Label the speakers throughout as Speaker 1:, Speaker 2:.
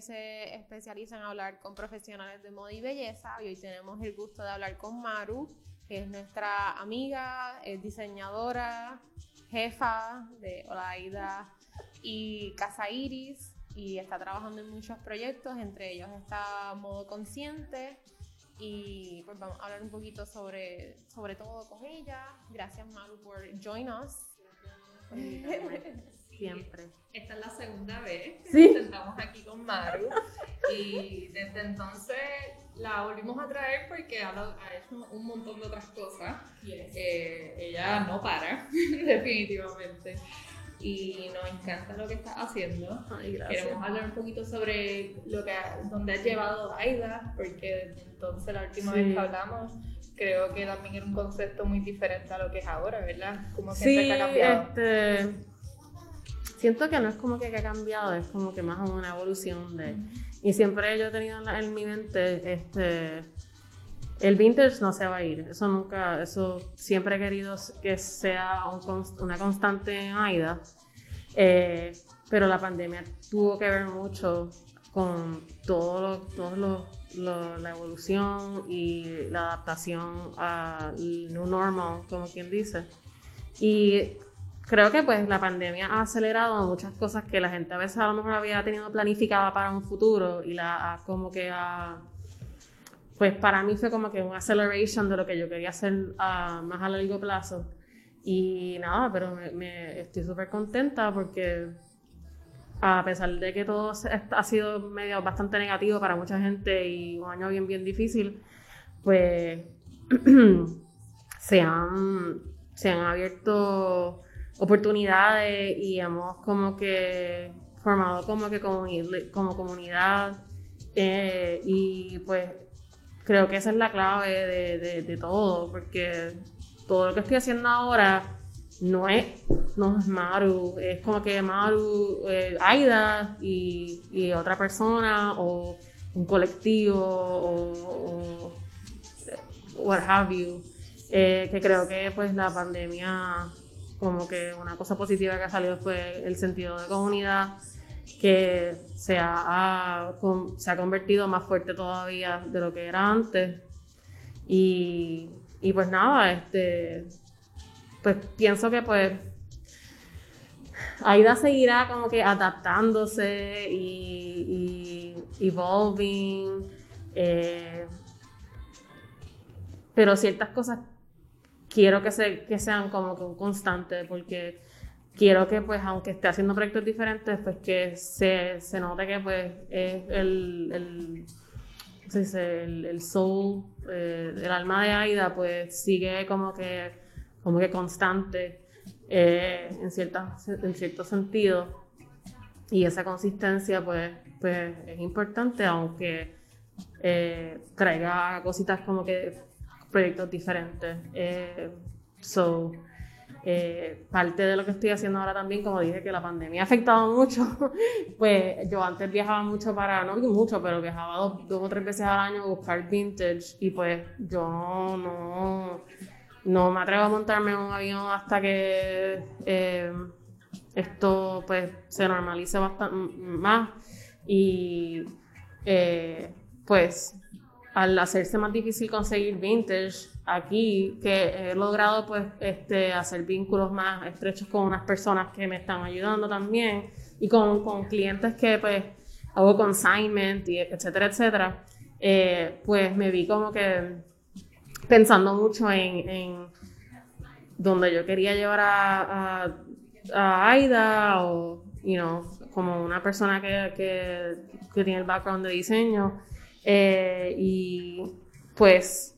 Speaker 1: Que se especializa en hablar con profesionales de moda y belleza. Y hoy tenemos el gusto de hablar con Maru, que es nuestra amiga, es diseñadora, jefa de Olaida y Casa Iris y está trabajando en muchos proyectos, entre ellos está Modo Consciente y pues vamos a hablar un poquito sobre, sobre todo con ella. Gracias Maru por join us.
Speaker 2: Siempre.
Speaker 3: Esta es la segunda vez que
Speaker 2: Sí.
Speaker 3: nos sentamos aquí con Maru y desde entonces la volvimos a traer porque ha, hecho un montón de otras cosas. Eh, ella no para, definitivamente. Y nos encanta lo que está haciendo.
Speaker 2: Ay.
Speaker 3: Queremos hablar un poquito sobre lo que ha- dónde has llevado Aida, porque desde entonces la última
Speaker 2: Sí.
Speaker 3: vez que hablamos, creo que también era un concepto muy diferente a lo que es ahora, ¿verdad? Como
Speaker 2: Sí,
Speaker 3: siempre que ha cambiado.
Speaker 2: este. Siento que no es como que ha cambiado, es como que más una evolución de. Y siempre yo he tenido en, la- en mi mente, este. El vintage no se va a ir, eso nunca, eso siempre he querido que sea un una constante en AIDA, Eh, pero la pandemia tuvo que ver mucho con todo lo, todo lo- lo- la evolución y la adaptación al new normal, como quien dice. Y creo que pues la pandemia ha acelerado muchas cosas que la gente a veces a lo mejor había tenido planificada para un futuro y la ha como que ha pues para mí fue como que un acceleration de lo que yo quería hacer a más a largo plazo. Y nada, pero me, me- estoy súper contenta porque a pesar de que todo ha sido medio bastante negativo para mucha gente y un año bien, bien difícil, pues se han, se han abierto oportunidades y hemos como que formado como que como comunidad eh, y pues creo que esa es la clave de, de- todo, porque todo lo que estoy haciendo ahora no es, no es Maru, es como que Maru, eh, Aida y, y otra persona o un colectivo o, o what have you, eh, que creo que pues la pandemia como que una cosa positiva que ha salido fue el sentido de comunidad que se ha, se ha convertido más fuerte todavía de lo que era antes. Y, y pues nada, este, pues pienso que pues Aida seguirá como que adaptándose y, y evolving, eh, pero ciertas cosas quiero que, se, que sean como que un constante porque quiero que pues aunque esté haciendo proyectos diferentes pues que se, se note que pues es el, el, el, el soul, eh, el alma de Aida pues sigue como que, como que constante eh, en, cierta, en cierto sentido. Y esa consistencia pues, pues es importante aunque eh, traiga cositas como que proyectos diferentes. Eh, so, eh, parte de lo que estoy haciendo ahora también, como dije, que la pandemia ha afectado mucho, pues yo antes viajaba mucho para, no mucho, pero viajaba dos, dos o tres veces al año a buscar vintage y pues yo no, no, me atrevo a montarme en un avión hasta que eh, esto pues se normalice bastante más y pues al hacerse más difícil conseguir vintage aquí, que he logrado pues este, hacer vínculos más estrechos con unas personas que me están ayudando también y con, con clientes que pues hago consignment y etcétera, etcétera, eh, pues me vi como que pensando mucho en, en donde yo quería llevar a, a, Aida o, you know, como una persona que, que, que tiene el background de diseño. Eh, y pues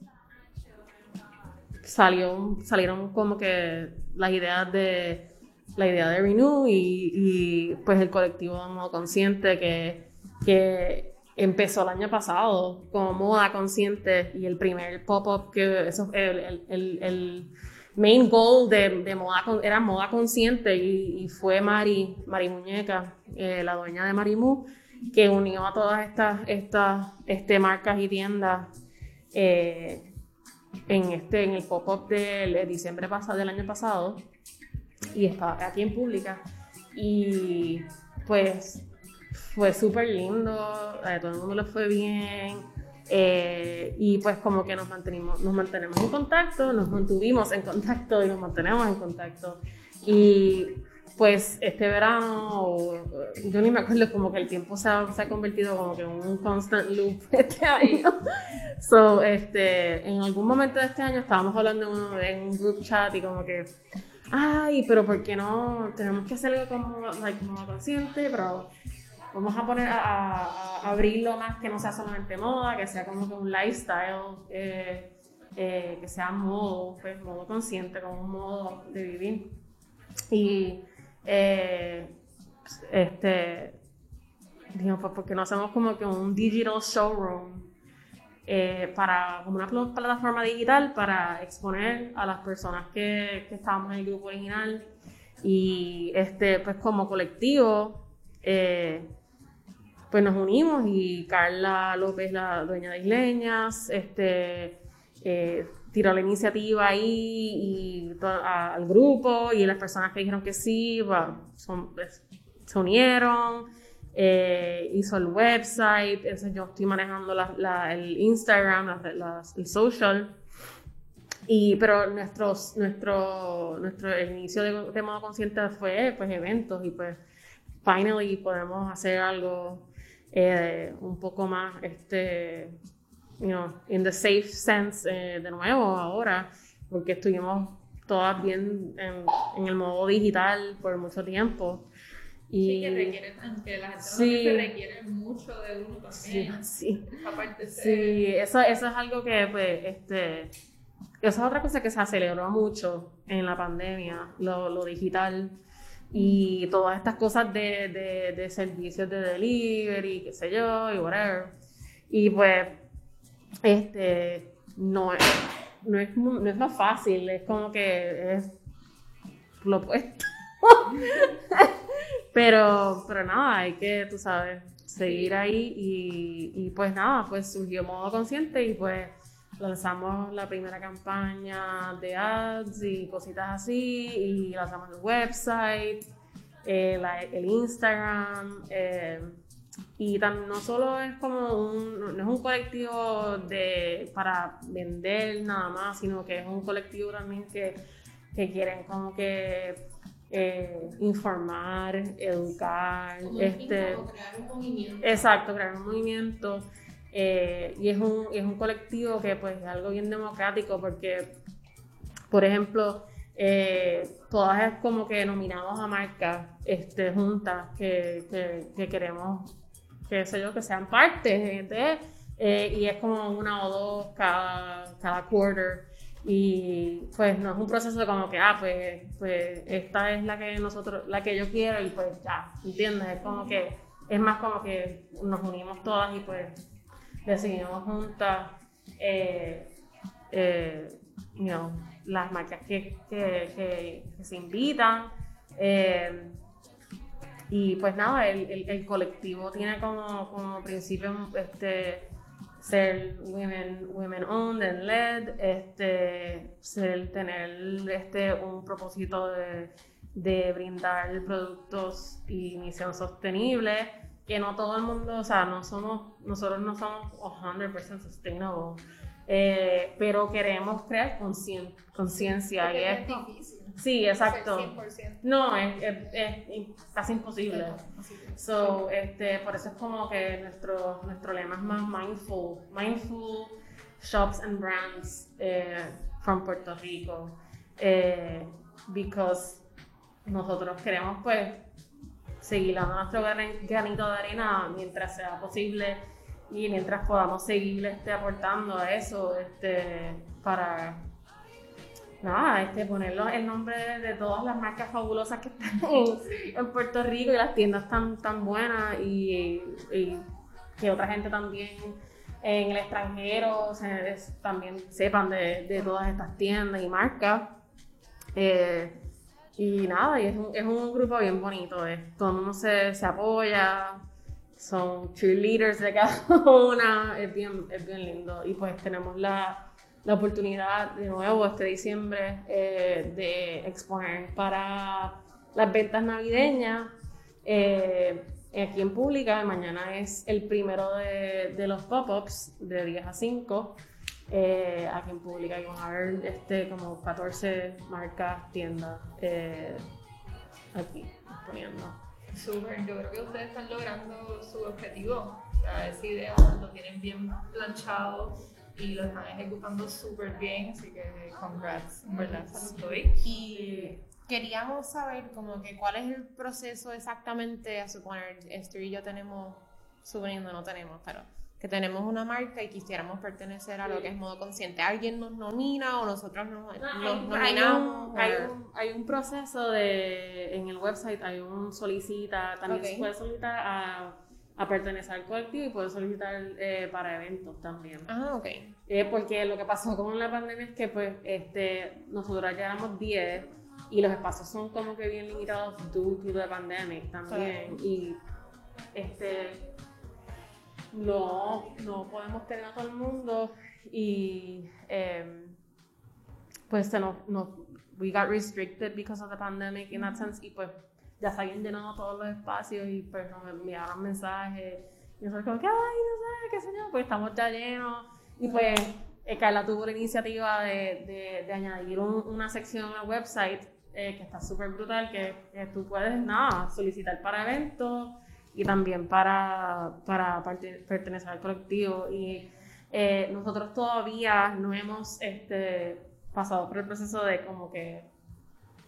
Speaker 2: salió, salieron como que las ideas de la idea de Renew y, y, pues el colectivo modo consciente que, que empezó el año pasado como moda consciente y el primer pop-up que eso el, el, el, el main goal de, de moda era moda consciente y, y fue Mari, Mari Muñeca, eh, la dueña de Marimu, que unió a todas estas, estas este, marcas y tiendas eh, en, este, en el pop-up del de diciembre pasado, del año pasado y estaba aquí en pública. Y pues fue súper lindo, a todo el mundo le fue bien. eh, y pues como que nos mantenimos, nos mantenemos en contacto, nos mantuvimos en contacto y nos mantenemos en contacto. Y pues este verano, yo ni me acuerdo, como que el tiempo se ha, se ha convertido como que en un constant loop este año. So, este, en algún momento de este año estábamos hablando en un, group chat y como que, ay, pero ¿por qué no? Tenemos que hacer algo como, like, como consciente, pero vamos a poner a, a- a abrirlo más que no sea solamente moda, que sea como que un lifestyle, eh, eh, que sea modo, pues modo consciente, como un modo de vivir. Y eh, este, dijimos, pues porque no hacemos como que un digital showroom eh, para, como una pl- plataforma digital para exponer a las personas que, que estábamos en el grupo original. Y este, pues como colectivo, eh, pues nos unimos y Carla López, la dueña de Isleñas, este, eh, tiró la iniciativa ahí y al grupo y las personas que dijeron que sí, se unieron, eh, hizo el website, entonces yo estoy manejando el Instagram, el social. Y, pero nuestros, nuestro, nuestro inicio de, de modo consciente fue pues eventos y pues finally podemos hacer algo eh, un poco más este you know, in the safe sense eh, de nuevo ahora porque estuvimos todas bien en, en el modo digital por mucho tiempo y
Speaker 3: Sí, que requiere, que la gente
Speaker 2: Sí.
Speaker 3: no requiere mucho de uno
Speaker 2: sí,
Speaker 3: también.
Speaker 2: sí.
Speaker 3: Aparte de
Speaker 2: Sí, eso, eso es algo que, pues, este, eso es otra cosa que se aceleró mucho en la pandemia, lo, lo digital y todas estas cosas de, de, de servicios de delivery, qué sé yo, y whatever. Y pues, este, no es, no es, no es lo fácil, es como que es lo opuesto. pero, pero nada, hay que, tú sabes, seguir ahí y, pues nada, pues surgió modo consciente y pues lanzamos la primera campaña de ads y cositas así y lanzamos el website, eh, la- el Instagram eh, y tam- no solo es como un, no es un colectivo de, para vender nada más, sino que es un colectivo también que, que quieren como que eh, informar, educar,
Speaker 1: Como
Speaker 2: este,
Speaker 1: crear un movimiento.
Speaker 2: Exacto, crear un movimiento. eh, y es un, es un colectivo que pues es algo bien democrático porque, por ejemplo, eh, todas es como que nominamos a marcas este, juntas que, que, que queremos, qué sé yo, que sean parte de, eh, y es como una o dos cada, cada quarter. Y pues no es un proceso como que, ah, pues, pues esta es la que nosotros, la que yo quiero y pues ya, ¿entiendes? Es como que, es más como que nos unimos todas y pues decidimos juntas, eh, eh, you know, las marcas que, que, que- que se invitan. eh, y pues nada, el, el- el colectivo tiene como, como principio este, ser women, women owned and led, este, ser, tener este, un propósito de, de brindar productos y misión sostenible, que no todo el mundo, o sea, no somos, nosotros no somos 100% sustainable, eh, pero queremos crear concien- conciencia y es
Speaker 3: difícil.
Speaker 2: Sí, exacto.
Speaker 3: Ser 100%.
Speaker 2: No, es, es- es casi imposible. So, este, por eso es como que nuestro, nuestro lema es más mindful, mindful shops and brands eh, from Puerto Rico, eh, because nosotros queremos pues seguir dando nuestro gran- granito de arena mientras sea posible y mientras podamos seguir este, aportando a eso este, para nada, este, ponerlo el nombre de, de todas las marcas fabulosas que están en, Puerto Rico y las tiendas tan, tan buenas y, y que otra gente también en el extranjero es- también sepan de, de todas estas tiendas y marcas. Eh, y nada, y es un, es un grupo bien bonito, es, todo el mundo se, se apoya, son cheerleaders de cada una, es bien, es bien lindo. Y pues tenemos la, la oportunidad de nuevo este diciembre eh, de exponer para las ventas navideñas. eh, aquí en Pública. Mañana es el primero de, de los pop-ups de 10 a 5. Eh, aquí en Pública y a haber este, como 14 marcas, tiendas eh, aquí poniendo.
Speaker 3: Súper, yo creo que ustedes están logrando su objetivo. O sea, esa idea lo tienen bien planchado y lo están ejecutando súper bien, así que congrats, en verdad, estoy.
Speaker 1: Y queríamos saber como que cuál es el proceso exactamente, a suponer, Esther y yo tenemos, suponiendo no tenemos, pero que tenemos una marca y quisiéramos pertenecer a lo que es modo consciente. ¿Alguien nos nomina o nosotros nos, nos
Speaker 2: hay,
Speaker 1: nominamos?
Speaker 2: un, hay, un, hay un proceso de, en el website, hay un solicita, también
Speaker 1: Ok.
Speaker 2: se puede solicitar a, a pertenecer al colectivo y puede solicitar eh, para eventos también.
Speaker 1: Ah, ok.
Speaker 2: Eh, porque lo que pasó con la pandemia es que pues este, nosotros ya éramos 10 y los espacios son como que bien limitados due to the pandemic también. Y este no, no podemos tener a todo el mundo y em, pues se nos, nos- we got restricted because of the pandemic in that sense y pues ya se habían llenado todos los espacios y pues nos enviaron mensajes y nosotros como que ay no sé qué yo pues estamos ya llenos y pues eh, Carla tuvo la iniciativa de, de, de añadir un- una sección al website eh, que está súper brutal que, que tú puedes nada solicitar para eventos y también para, para pertenecer al colectivo. Y eh, nosotros todavía no hemos este, pasado por el proceso de como que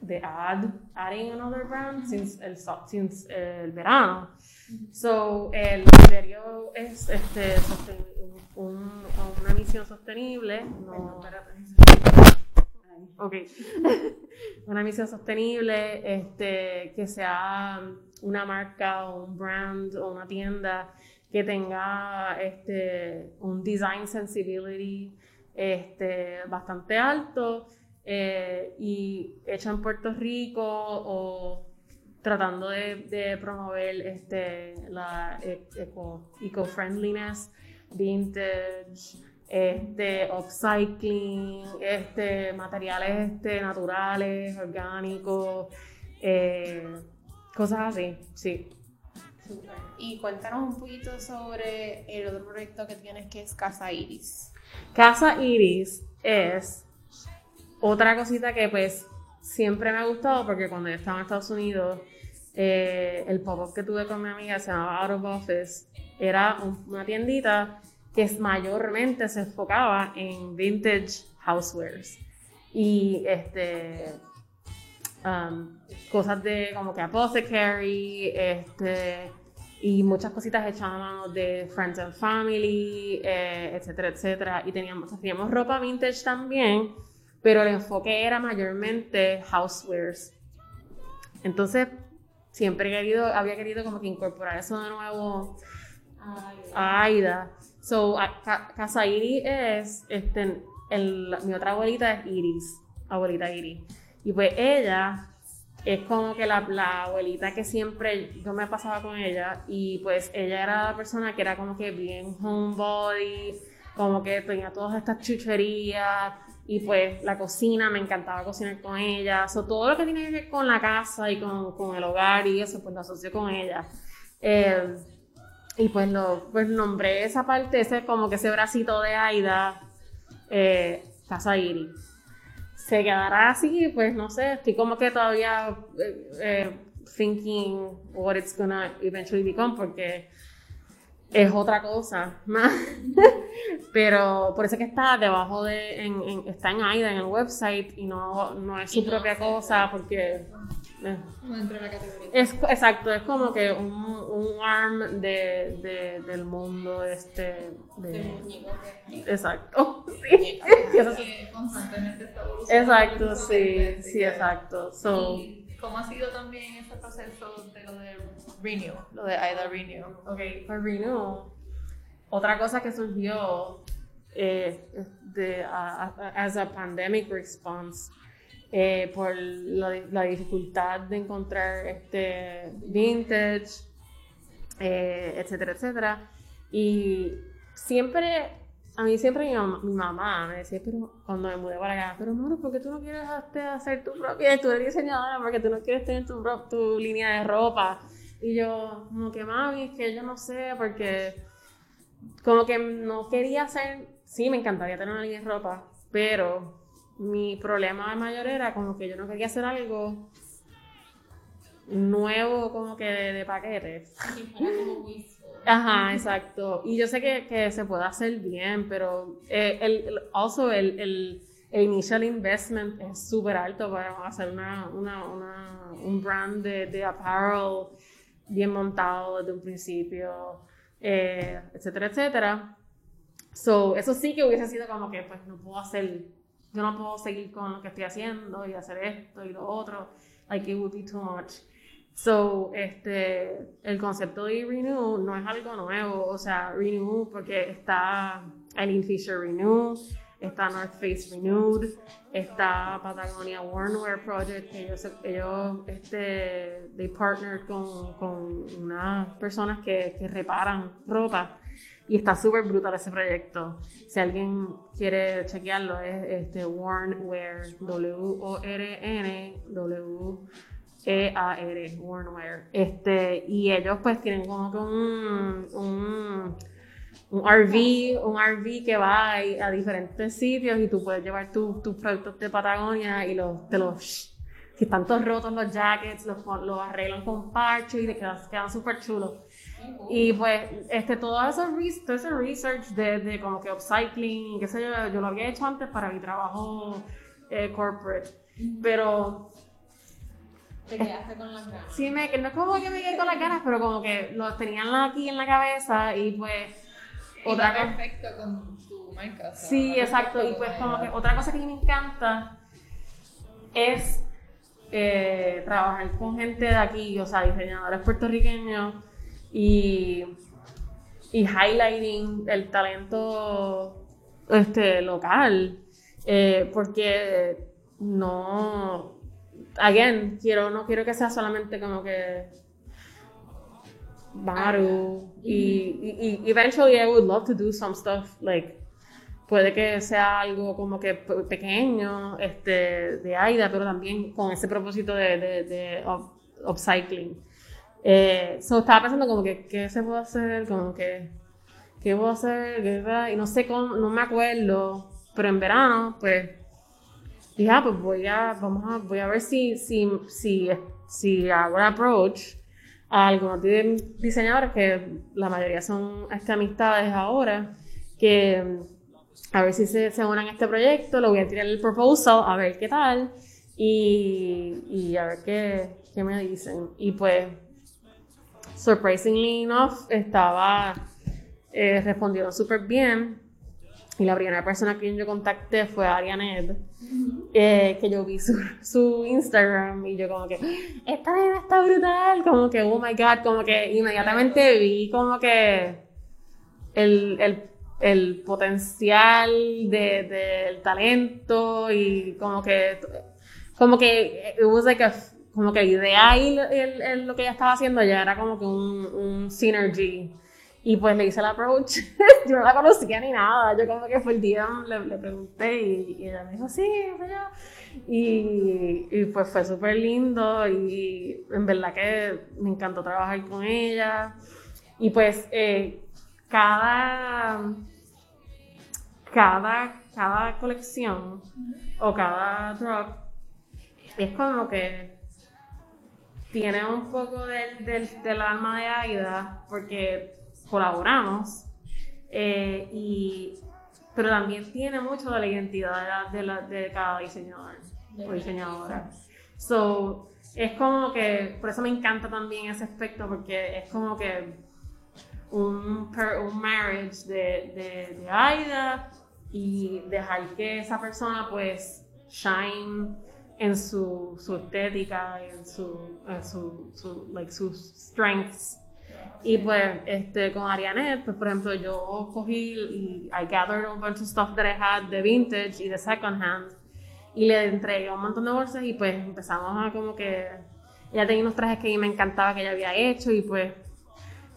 Speaker 2: de add, adding another brand since el, since el verano. So, el criterio es este, un- una misión sostenible. No, Ok. una misión sostenible, este, que sea una marca o un brand o una tienda que tenga este, un design sensibility este, bastante alto eh, y hecha en Puerto Rico o tratando de, de promover este, la e- eco, eco-friendliness, vintage, este, upcycling, este, materiales este, naturales, orgánicos, eh, cosas así, sí.
Speaker 1: Y cuéntanos un poquito sobre el otro proyecto que tienes que es Casa Iris.
Speaker 2: Casa Iris es otra cosita que pues siempre me ha gustado porque cuando yo estaba en Estados Unidos, eh, el pop-up que tuve con mi amiga se llamaba Out of Office, era un- una tiendita que mayormente se enfocaba en vintage housewares y este um, cosas de como que apothecary, este y muchas cositas hechas a mano de Friends and Family, eh, etcétera, etcétera. Y teníamos, teníamos ropa vintage también, pero el enfoque era mayormente housewares. Entonces, siempre querido, había querido como que incorporar eso de nuevo a Aida. So, Casa Iris es, este, el- mi otra abuelita es Iris, abuelita Iris. Y pues ella es como que la, la abuelita que siempre yo me pasaba con ella y pues ella era la persona que era como que bien homebody, como que tenía todas estas chucherías y pues la cocina, me encantaba cocinar con ella, so, todo lo que tiene que ver con la casa y con, con el hogar y eso pues lo asocio con ella. Eh, y pues lo pues nombré esa parte, ese como que ese bracito de Aida, eh, Casa Iris se quedará así, pues no sé, estoy como que todavía eh, eh, thinking what it's gonna eventually become porque es otra cosa más. Pero por eso es que está debajo de, en, en- está en AIDA en el website y no, no es su
Speaker 3: no
Speaker 2: propia cosa porque eh,
Speaker 3: No entra en la categoría.
Speaker 2: es exacto, es como que un, un arm de, de- del mundo este de, exacto, sí.
Speaker 3: Que constantemente está evolucionando.
Speaker 2: Exacto, sí, sí, exacto. So,
Speaker 3: ¿Y cómo ha sido también ese proceso de lo de Renew? Lo de AIDA Renew.
Speaker 2: ok, for Renew, otra cosa que surgió eh, de, a- as a pandemic response eh, por la, la dificultad de encontrar este vintage, eh, etcétera, etcétera. Y siempre, a mí siempre mi, mam- mi mamá me decía, pero cuando me mudé para acá, pero Moro, ¿por qué tú no quieres hacer tu propia, tú eres diseñadora, porque tú no quieres tener tu, tu línea de ropa? Y yo, como que mami, es que yo no sé, porque como que no quería hacer, sí, me encantaría tener una línea de ropa, pero mi problema mayor era como que yo no quería hacer algo nuevo como que de, de paquetes. Ajá, exacto. Y yo sé que, que se puede hacer bien, pero eh, el, el, also el, el, el initial investment es súper alto para hacer una, una, una, un brand de, de apparel bien montado desde un principio, eh, etcétera, etcétera. So, eso sí que hubiese sido como que, pues, no puedo hacer, yo no puedo seguir con lo que estoy haciendo y hacer esto y lo otro. Like, it would be too much. So, este, el concepto de Renew no es algo nuevo, o sea, Renew porque está Eileen Fisher Renew, está North Face Renewed, está Patagonia Wornwear Project, que ellos, ellos este, they partnered con, con unas personas que, que reparan ropa y está súper brutal ese proyecto. Si alguien quiere chequearlo, es este, Wornwear, W-O-R-N, W e-A-R, Wornwear. Este, y ellos pues tienen como que un, un, un RV, un RV que va a, a diferentes sitios y tú puedes llevar tus productos de Patagonia y los, te los, si están todos rotos los jackets, los, los arreglan con parche y quedan, quedan súper chulos. Y pues, este, todo, eso, todo ese research de, de como que upcycling, qué sé yo, yo lo había hecho antes para mi trabajo eh, corporate. Pero
Speaker 1: te quedaste con las ganas.
Speaker 2: Sí, me, no es como que me quedé con las ganas, pero como que lo tenían aquí en la cabeza y pues
Speaker 3: otra cosa. perfecto con tu marca.
Speaker 2: sí, exacto. Y pues como que otra cosa que me encanta es eh, trabajar con gente de aquí, o sea, diseñadores puertorriqueños y, y highlighting el talento este, local. Eh, porque no again, quiero, no quiero que sea solamente como que Maru y, y, eventually I would love to do some stuff like puede que sea algo como que pequeño este de Aida pero también con ese propósito de, de, de upcycling. Eh, so estaba pensando como que qué se puede hacer como que qué puedo hacer y no sé cómo no me acuerdo pero en verano pues dije, ah, pues voy a, vamos a, voy a ver si, si, si, si hago un approach a algunos diseñadores que la mayoría son este, amistades ahora, que a ver si se, se unan a este proyecto, lo voy a tirar el proposal, a ver qué tal, y, y a ver qué, qué me dicen. Y pues, surprisingly enough, estaba eh, respondiendo súper bien. Y la primera persona que yo contacté fue Arianet, eh, que yo vi su, su, Instagram y yo como que, esta nena está brutal, como que, oh my god, como que inmediatamente vi como que el, el, el potencial del de, talento y como que, como que, it was like a, como que la idea y lo que ella estaba haciendo ya era como que un, un synergy y pues le hice el approach. yo no la conocía ni nada. Yo como que fue el día, le, le pregunté y, ella me dijo, sí. Y, y pues fue súper lindo y en verdad que me encantó trabajar con ella. Y pues eh, cada, cada, cada colección o cada drop es como que tiene un poco del, del, del alma de Aida porque colaboramos, eh, y, pero también tiene mucho de la identidad de, la, de cada diseñador o diseñadora. So, es como que, por eso me encanta también ese aspecto, porque es como que un, un marriage de, de, de Aida y dejar que esa persona pues shine en su, su estética, en, su, en su, su, like, sus strengths y pues este, con Arianet, pues por ejemplo, yo cogí y I gathered a bunch of stuff that I had de vintage y de second hand y le entregué un montón de bolsas y pues empezamos a como que ella tenía unos trajes que me encantaba que ella había hecho y pues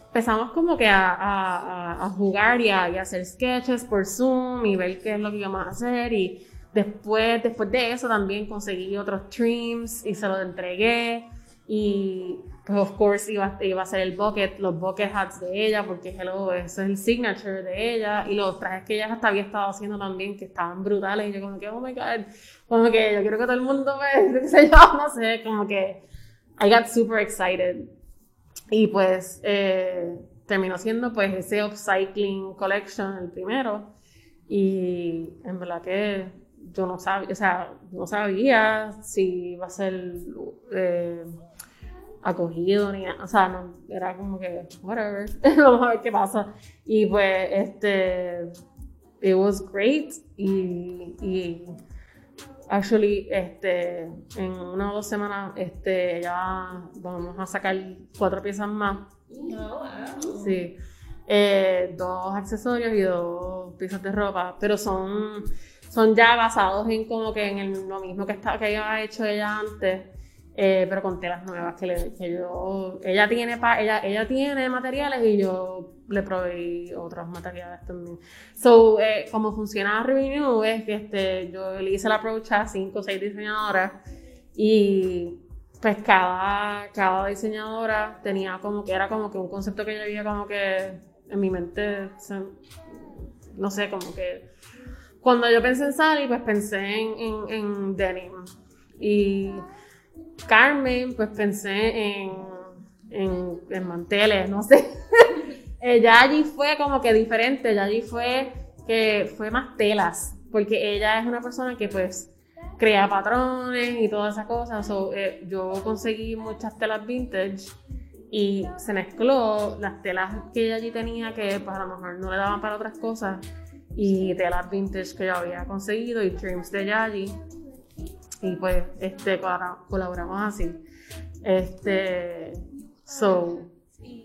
Speaker 2: empezamos como que a, a, a jugar y a, y a, hacer sketches por Zoom y ver qué es lo que íbamos a hacer y después, después de eso también conseguí otros trims y se los entregué Y pues, of course, iba, iba a ser el bucket, los bucket hats de ella, porque hello, ese es el signature de ella. Y los trajes que ella hasta había estado haciendo también, que estaban brutales. Y yo, como que, oh my god, como que yo quiero que todo el mundo sé yo, no sé, como que I got super excited. Y pues eh, terminó siendo pues ese Upcycling Collection, el primero. Y en verdad que yo no sabía, o sea, no sabía si iba a ser eh, acogido ni nada, o sea, no, era como que, whatever, vamos a ver qué pasa. Y pues, este, it was great y, y actually, este, en una o dos semanas, este, ya vamos a sacar cuatro piezas más.
Speaker 3: No, wow.
Speaker 2: Sí. Eh, dos accesorios y dos piezas de ropa, pero son, son ya basados en como que en el- lo mismo que, está, que había hecho ella antes, eh, pero con telas nuevas que, le, que yo, ella tiene, pa- ella, ella tiene materiales y yo le proveí otros materiales también. So, eh, como funciona Revenue es que este, yo le hice el approach a cinco o seis diseñadoras y pues cada, cada diseñadora tenía como que era como que un concepto que yo había como que en mi mente, no sé, como que cuando yo pensé en Sally, pues pensé en, en, en denim. Y Carmen, pues pensé en, en, en manteles, no sé. ella allí fue como que diferente, ella allí fue que fue más telas, porque ella es una persona que pues crea patrones y todas esas cosas. So, eh, yo conseguí muchas telas vintage y se mezcló las telas que ella allí tenía que pues, a lo mejor no le daban para otras cosas y telas vintage que yo había conseguido y trims de Yayi y pues este colabora- colaboramos así este so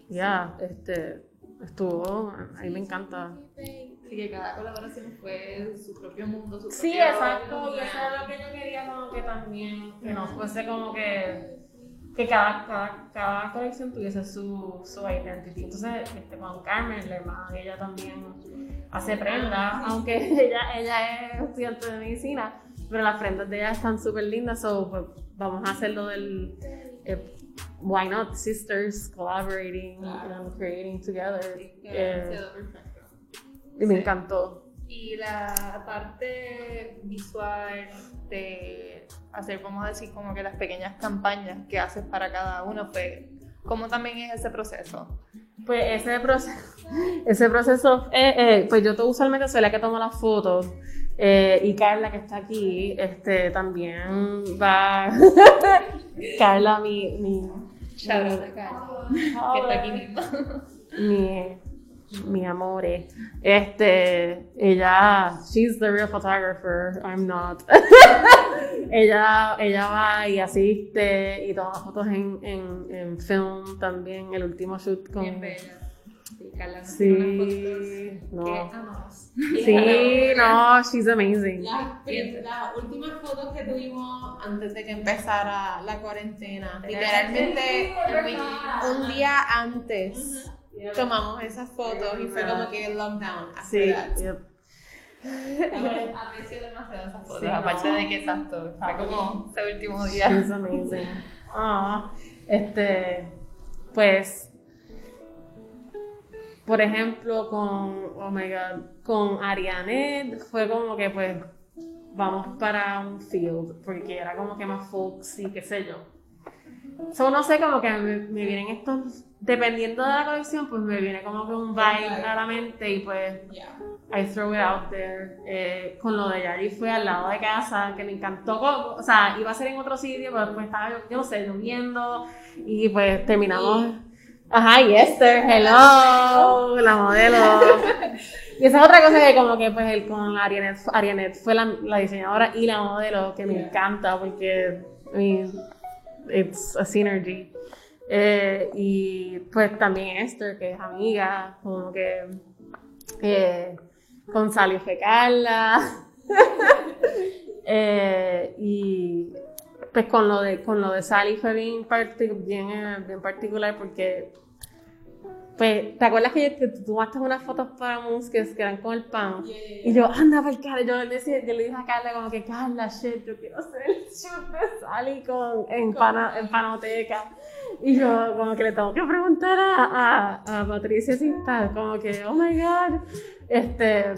Speaker 2: ya este estuvo a mí me encanta
Speaker 3: Así que cada colaboración fue su propio mundo, su
Speaker 2: Sí,
Speaker 3: propio
Speaker 2: exacto,
Speaker 3: lugar.
Speaker 2: eso es lo que yo quería como que también, que no fuese como que, que cada, cada, cada colección tuviese su, su identity. Entonces, este, con Carmen, la hermana, ella también hace prendas, aunque ella, ella es estudiante de medicina, pero las prendas de ella están súper lindas, so pues, vamos a hacerlo del... eh, Why not sisters collaborating and creating together?
Speaker 3: Sí,
Speaker 2: Eh, y me
Speaker 3: Sí.
Speaker 2: encantó.
Speaker 3: Y la parte visual de hacer, vamos a decir, como que las pequeñas campañas que haces para cada uno, pues, ¿cómo también es ese proceso?
Speaker 2: Pues ese proceso, ese proceso eh, eh, pues yo usualmente soy la que toma las fotos eh, y Carla que está aquí, este, también va, Carla, mi, mi,
Speaker 3: Shout out a Carla, que está aquí
Speaker 2: mi, mi amore, este, ella, she's the real photographer, I'm not. ella, ella va y asiste y toma fotos en, en, en film también, el último shoot con...
Speaker 3: Bien bella. Unas
Speaker 2: Sí,
Speaker 3: fotos
Speaker 2: no.
Speaker 3: que amamos.
Speaker 2: Sí, no, she's amazing.
Speaker 1: Las, prim- las últimas fotos que tuvimos antes de que empezara la cuarentena, literalmente un día antes tomamos esas fotos y fue como que lockdown. after
Speaker 2: Sí.
Speaker 3: Aprecio demasiado esas fotos,
Speaker 2: Sí,
Speaker 3: aparte
Speaker 2: no.
Speaker 3: de que exacto, fue como ese último día.
Speaker 2: she's amazing. Ah, este, pues, por ejemplo, con, oh my god, con Ariane fue como que pues vamos para un field, porque era como que más folksy, qué sé yo. So, no sé, como que me, me vienen estos, dependiendo de la colección, pues me viene como que un vibe a la mente y pues
Speaker 1: Yeah.
Speaker 2: I throw it out there. Eh, con lo de Yari fue al lado de casa, que me encantó. como- O sea, iba a ser en otro sitio, pero después estaba, yo, yo no sé, lloviendo. Y pues terminamos. Ajá, y Esther, hello, la modelo. Y esa es otra cosa que como que pues el, con Arianet, Arianet fue la, la diseñadora y la modelo que me encanta porque I mean, it's a synergy. Eh, y pues también Esther, que es amiga, como que eh, con Sally fue Carla. Eh, y pues con lo de con lo de Sally fue bien, bien, eh, bien particular porque pues, ¿te acuerdas que, que tú tomaste unas fotos para Muskes que eran con el pan? Y yo, anda, pues, Carla, yo le, decía, yo le dije a Carla como que, Carla, shit, yo quiero hacer el shoot de Sally con, en, pana, en Panoteca. Y yo como que le tengo que preguntar a, a, a Patricia si está, como que, oh my God. Este,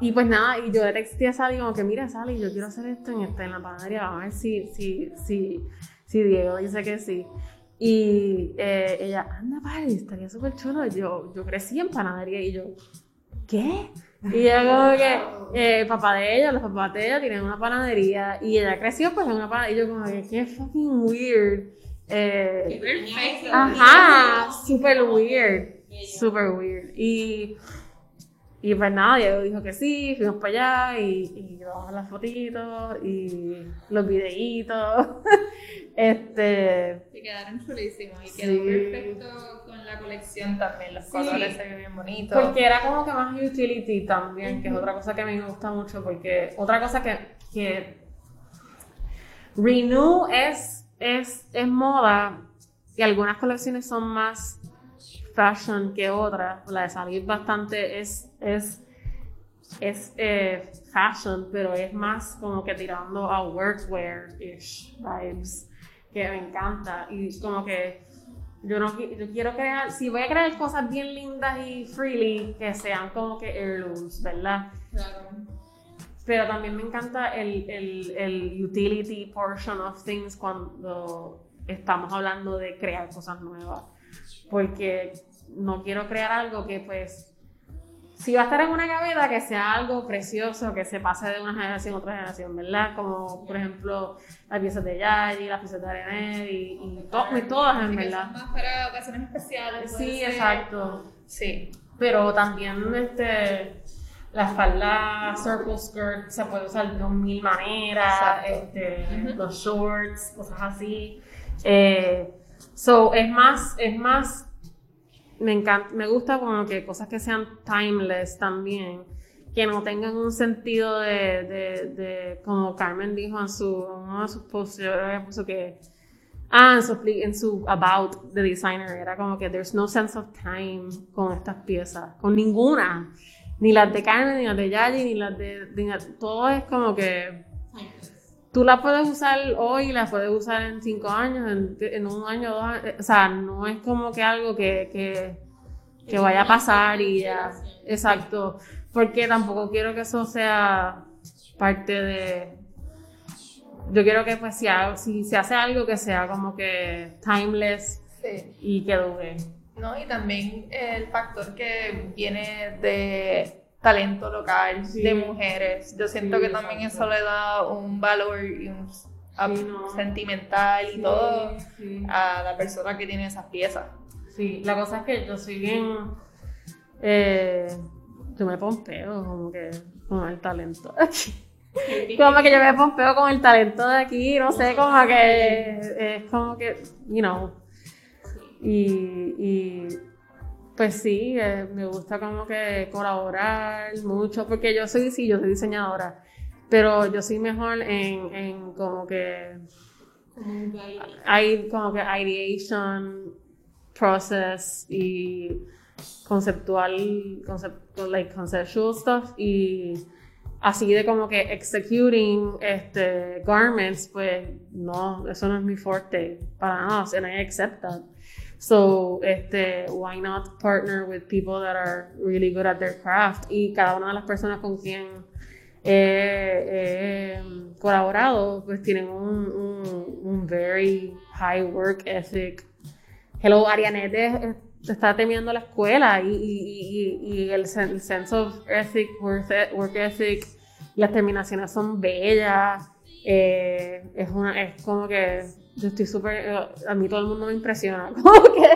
Speaker 2: y pues nada, y yo le texté a Sally como que, mira Sally, yo quiero hacer esto en, este, en la panadería, vamos a ver si, si, si, si Diego dice que sí. Y eh, ella, anda, padre, estaría súper chulo. Yo, yo crecí en panadería y yo, ¿qué? Y ella como que, eh, papá de ella, los papás de ella tienen una panadería y ella creció pues en una panadería y yo como que, qué fucking weird. Eh,
Speaker 3: Perfecto.
Speaker 2: ajá, super weird, super weird. Y, y pues nada, Diego dijo que sí, fuimos para allá y, grabamos las fotitos y los videitos. este,
Speaker 3: Y quedaron chulísimos y
Speaker 2: Sí.
Speaker 3: quedó perfecto con la colección también. Los
Speaker 2: Sí.
Speaker 3: colores se ven bien bonitos.
Speaker 2: Porque era como que más utility también, que es otra cosa que a mí me gusta mucho, porque otra cosa que, que Renew es, es, es moda y algunas colecciones son más fashion que otras. La de salir bastante es, es, es eh, fashion, pero es más como que tirando a workwear-ish vibes, que me encanta. Y como que yo no yo quiero crear, si voy a crear cosas bien lindas y freely, que sean como que heirlooms, ¿verdad?
Speaker 3: Claro.
Speaker 2: Pero también me encanta el, el, el utility portion of things cuando estamos hablando de crear cosas nuevas. Porque no quiero crear algo que pues, si va a estar en una gaveta, que sea algo precioso, que se pase de una generación a otra generación, ¿verdad? Como por ejemplo las piezas de Yayi, las piezas de Arenel y, y, to- y todas en verdad.
Speaker 3: Más para ocasiones especiales.
Speaker 2: Sí,
Speaker 3: ser.
Speaker 2: exacto.
Speaker 3: Sí.
Speaker 2: Pero también este, la falda circle skirt se puede usar de mil maneras, este, los shorts, cosas así. Eh, so, es más, es más, me encanta, me gusta como que cosas que sean timeless también, que no tengan un sentido de, de, de como Carmen dijo en su, uno de sus que Ah, en su, en su About the Designer era como que there's no sense of time con estas piezas, con ninguna. Ni las de Carmen, ni las de Yayi, ni las de, Todo es como que tú las puedes usar hoy, las puedes usar en cinco años, en, en un año, dos años. O sea, no es como que algo que, que, que vaya a pasar y ya. Exacto. Porque tampoco quiero que eso sea parte de yo quiero que pues si, si se hace algo que sea como que timeless
Speaker 3: Sí.
Speaker 2: y que dure.
Speaker 3: No, y también el factor que viene de talento local,
Speaker 2: Sí.
Speaker 3: de mujeres. Yo siento
Speaker 2: Sí,
Speaker 3: que también
Speaker 2: exacto.
Speaker 3: eso le da un valor y un
Speaker 2: Sí, no.
Speaker 3: sentimental y todo a la persona que tiene esas piezas.
Speaker 2: sí. la cosa es que yo soy bien eh, yo me pompeo como que con el talento de aquí. como que yo me pompeo con el talento de aquí, no sé, como que es como que, you know. Y, y pues sí, eh, me gusta como que colaborar mucho, porque yo soy, sí, yo soy diseñadora, pero yo soy mejor en, en como que hay como que ideation process y conceptual, concept, like conceptual stuff y así de como que executing este garments, pues no, eso no es mi forte para nada, and I accept that. So, este, why not partner with people that are really good at their craft? Y cada una de las personas con quien he, he colaborado, pues tienen un, very high work ethic. Hello, Arianete está terminando la escuela y, y, y, el, sen- el sense of ethic, e- work ethic, las terminaciones son bellas. eh, es como que yo estoy súper. eh, A mí todo el mundo me impresiona. Como que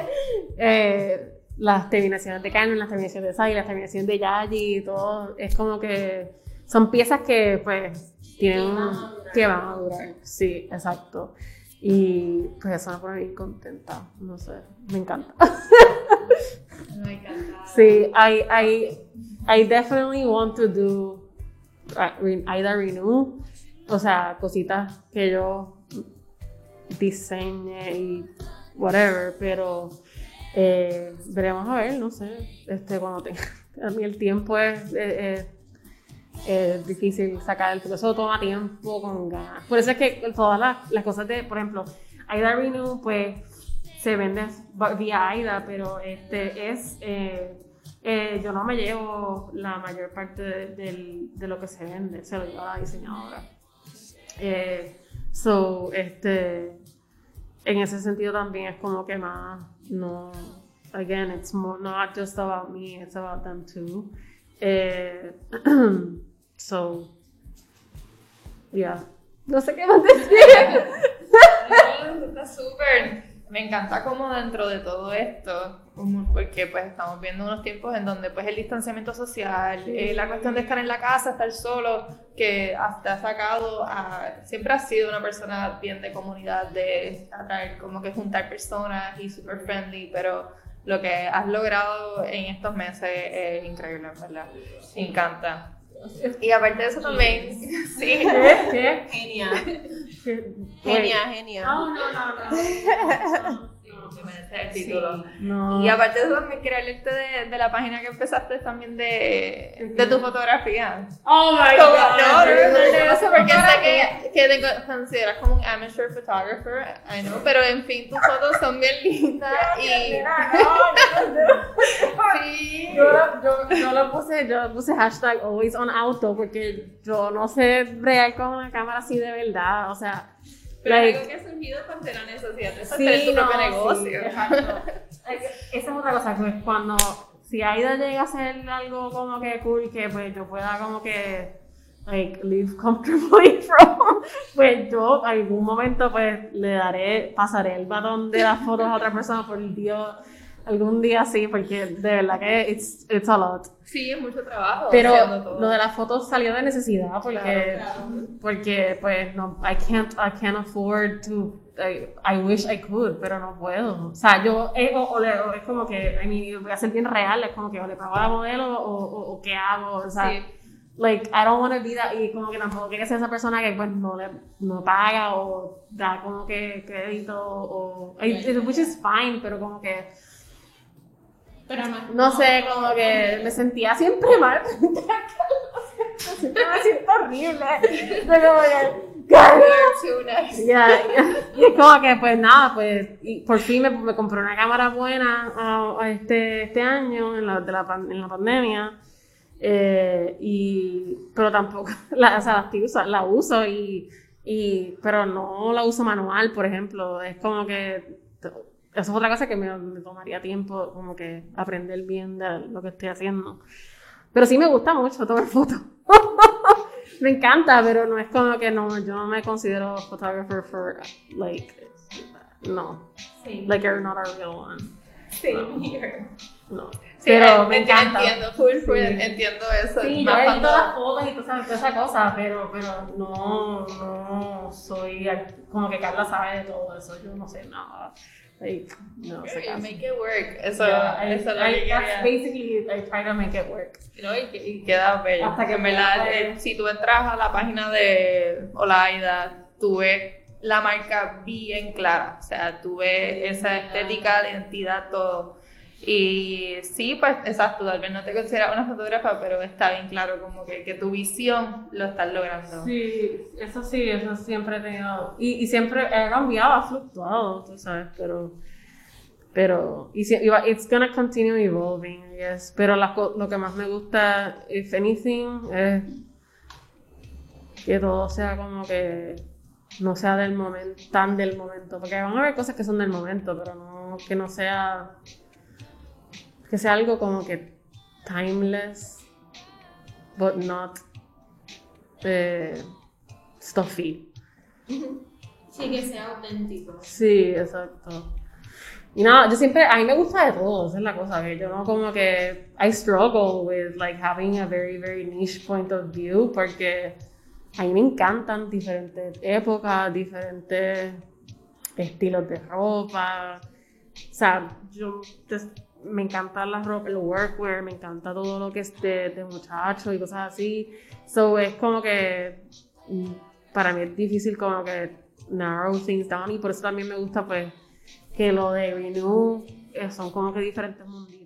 Speaker 2: eh, las terminaciones de Carmen, las terminaciones de Sai, las terminaciones de Yayi, todo. Es como que son piezas que, pues, tienen. que van a durar. Sí, exacto. Y pues eso me pone bien contenta. No sé, me encanta.
Speaker 3: Me encanta.
Speaker 2: Sí, I, I, I definitely want to do either renew, o sea, cositas que yo diseñe y whatever, pero Eh, veremos a ver, no sé, este, cuando tenga, a mí el tiempo es, es- difícil sacar el eso toma tiempo con ganas. Por eso es que todas las, las cosas de, por ejemplo, Aida Renew, pues se vende vía Aida, pero este es, eh, eh, yo no me llevo la mayor parte de, de lo que se vende, se lo lleva la diseñadora. So, este, en ese sentido también es como que más, no, again, it's more, not just about me, it's about them too. Eh, so, yeah. No sé qué más decir.
Speaker 3: Está súper. Me encanta como dentro de todo esto, porque pues estamos viendo unos tiempos en donde pues el distanciamiento social, eh, la cuestión de estar en la casa, estar solo, que hasta ha sacado a, siempre has sido una persona bien de comunidad, de atraer, como que juntar personas y super friendly, pero lo que has logrado en estos meses es increíble, en verdad. Me encanta. Y aparte de eso también, sí.
Speaker 2: ¿Qué?
Speaker 1: Genia.
Speaker 2: ¿Qué?
Speaker 1: Genia, genia.
Speaker 2: No, no, no, no.
Speaker 3: Que merece el título.
Speaker 2: No.
Speaker 3: Y aparte de eso, también quería hablarte de, de la página que empezaste también de, de tu fotografía.
Speaker 2: Oh my
Speaker 3: Como-
Speaker 2: god.
Speaker 3: no, no, no, porque sé que, que te consideras como un amateur photographer, I know, pero en fin, tus fotos son bien lindas y... Sí.
Speaker 2: Yo, yo, yo lo puse, yo lo puse hashtag always on auto porque yo no sé bregar con una cámara así de verdad, o sea,
Speaker 3: Pero
Speaker 2: like,
Speaker 3: algo que ha surgido ante la necesidad de
Speaker 2: Sí,
Speaker 3: hacer tu
Speaker 2: no,
Speaker 3: propio
Speaker 2: sí,
Speaker 3: negocio.
Speaker 2: exacto. Es- Esa es otra cosa, pues cuando, si Aida llega a hacer algo como que cool, que pues yo pueda como que, like, live comfortably from, pues yo algún momento pues le daré, pasaré el batón de las fotos a otra persona por el día, algún día sí, porque de verdad que it's, it's a lot.
Speaker 3: Sí, es mucho trabajo.
Speaker 2: Pero
Speaker 3: todo.
Speaker 2: lo de las fotos salió de necesidad porque,
Speaker 3: Claro,
Speaker 2: porque pues no, I can't, I can't afford to, I, I wish I could, pero no puedo. O sea, yo, eh, o, o es como que, I mean, voy a ser bien real, es como que o le pago a la modelo o, o, o qué hago, o sea,
Speaker 3: Sí.
Speaker 2: like, I don't want to be that, y como que tampoco quiero ser esa persona que pues no le, no paga o da como que crédito o, I- which is fine, pero como que,
Speaker 1: Pero no,
Speaker 2: no sé, como que me sentía siempre mal. siempre me siento horrible.
Speaker 3: Nice.
Speaker 2: Ya, ya. Y es como que, pues nada, pues y por fin me, me compré una cámara buena ah, ah, este, este año en la, de la, en la pandemia. Eh, y, pero tampoco, la, o sea, la, la uso y, y, pero no la uso manual, por ejemplo. Es como que, eso es otra cosa que me, me tomaría tiempo, como que aprender bien de lo que estoy haciendo. Pero sí me gusta mucho tomar fotos. me encanta, pero no es como que no, yo no me considero photographer for, like, no.
Speaker 3: Sí.
Speaker 2: Like you're not a real one.
Speaker 3: Here.
Speaker 2: No.
Speaker 3: Sí,
Speaker 2: pero
Speaker 3: eh,
Speaker 2: me encanta.
Speaker 3: Entiendo, full, full,
Speaker 2: Sí.
Speaker 3: entiendo eso.
Speaker 2: Sí, yo
Speaker 3: cuando-
Speaker 2: las fotos y toda esa, toda esa cosa, pero, pero no, no soy como que Carla sabe de todo eso, yo no sé nada. Like, no
Speaker 3: You
Speaker 2: casi.
Speaker 3: make it work. Eso,
Speaker 2: Yeah, I-
Speaker 3: eso es lo
Speaker 2: I-
Speaker 3: que
Speaker 2: that's basically, I try to make it work.
Speaker 3: No, y, y queda bello.
Speaker 2: Hasta que
Speaker 3: en verdad, eh, si tú entras a la página de Olaida, tú ves la marca bien clara. O sea, tú ves esa estética, la identidad, todo. Y sí, pues exacto, tal vez no te consideras una fotógrafa, pero está bien claro como que, que tu visión lo estás logrando.
Speaker 2: Sí, eso sí, eso siempre he tenido. Y, y siempre he cambiado, ha fluctuado, tú sabes, pero. Pero. Y si, it's gonna continue evolving, I guess. Pero co- lo que más me gusta, if anything, es. Que todo sea como que. No sea del momento, tan del momento. Porque van a haber cosas que son del momento, pero no. Que no sea. Que sea algo como que. Timeless. But not eh, stuffy.
Speaker 1: Sí, que sea auténtico.
Speaker 2: Sí, exacto. Y nada, yo siempre, a mí me gusta de todo, esa es la cosa, que yo no como que, I struggle with like having a very, very niche point of view, porque a mí me encantan diferentes épocas, diferentes estilos de ropa, o sea, yo me encanta la ropa, el workwear, me encanta todo lo que es de, de muchacho y cosas así, so es como que, mm, para mí es difícil como que narrow things down y por eso también me gusta pues que lo de Renew eh, son como que diferentes munditos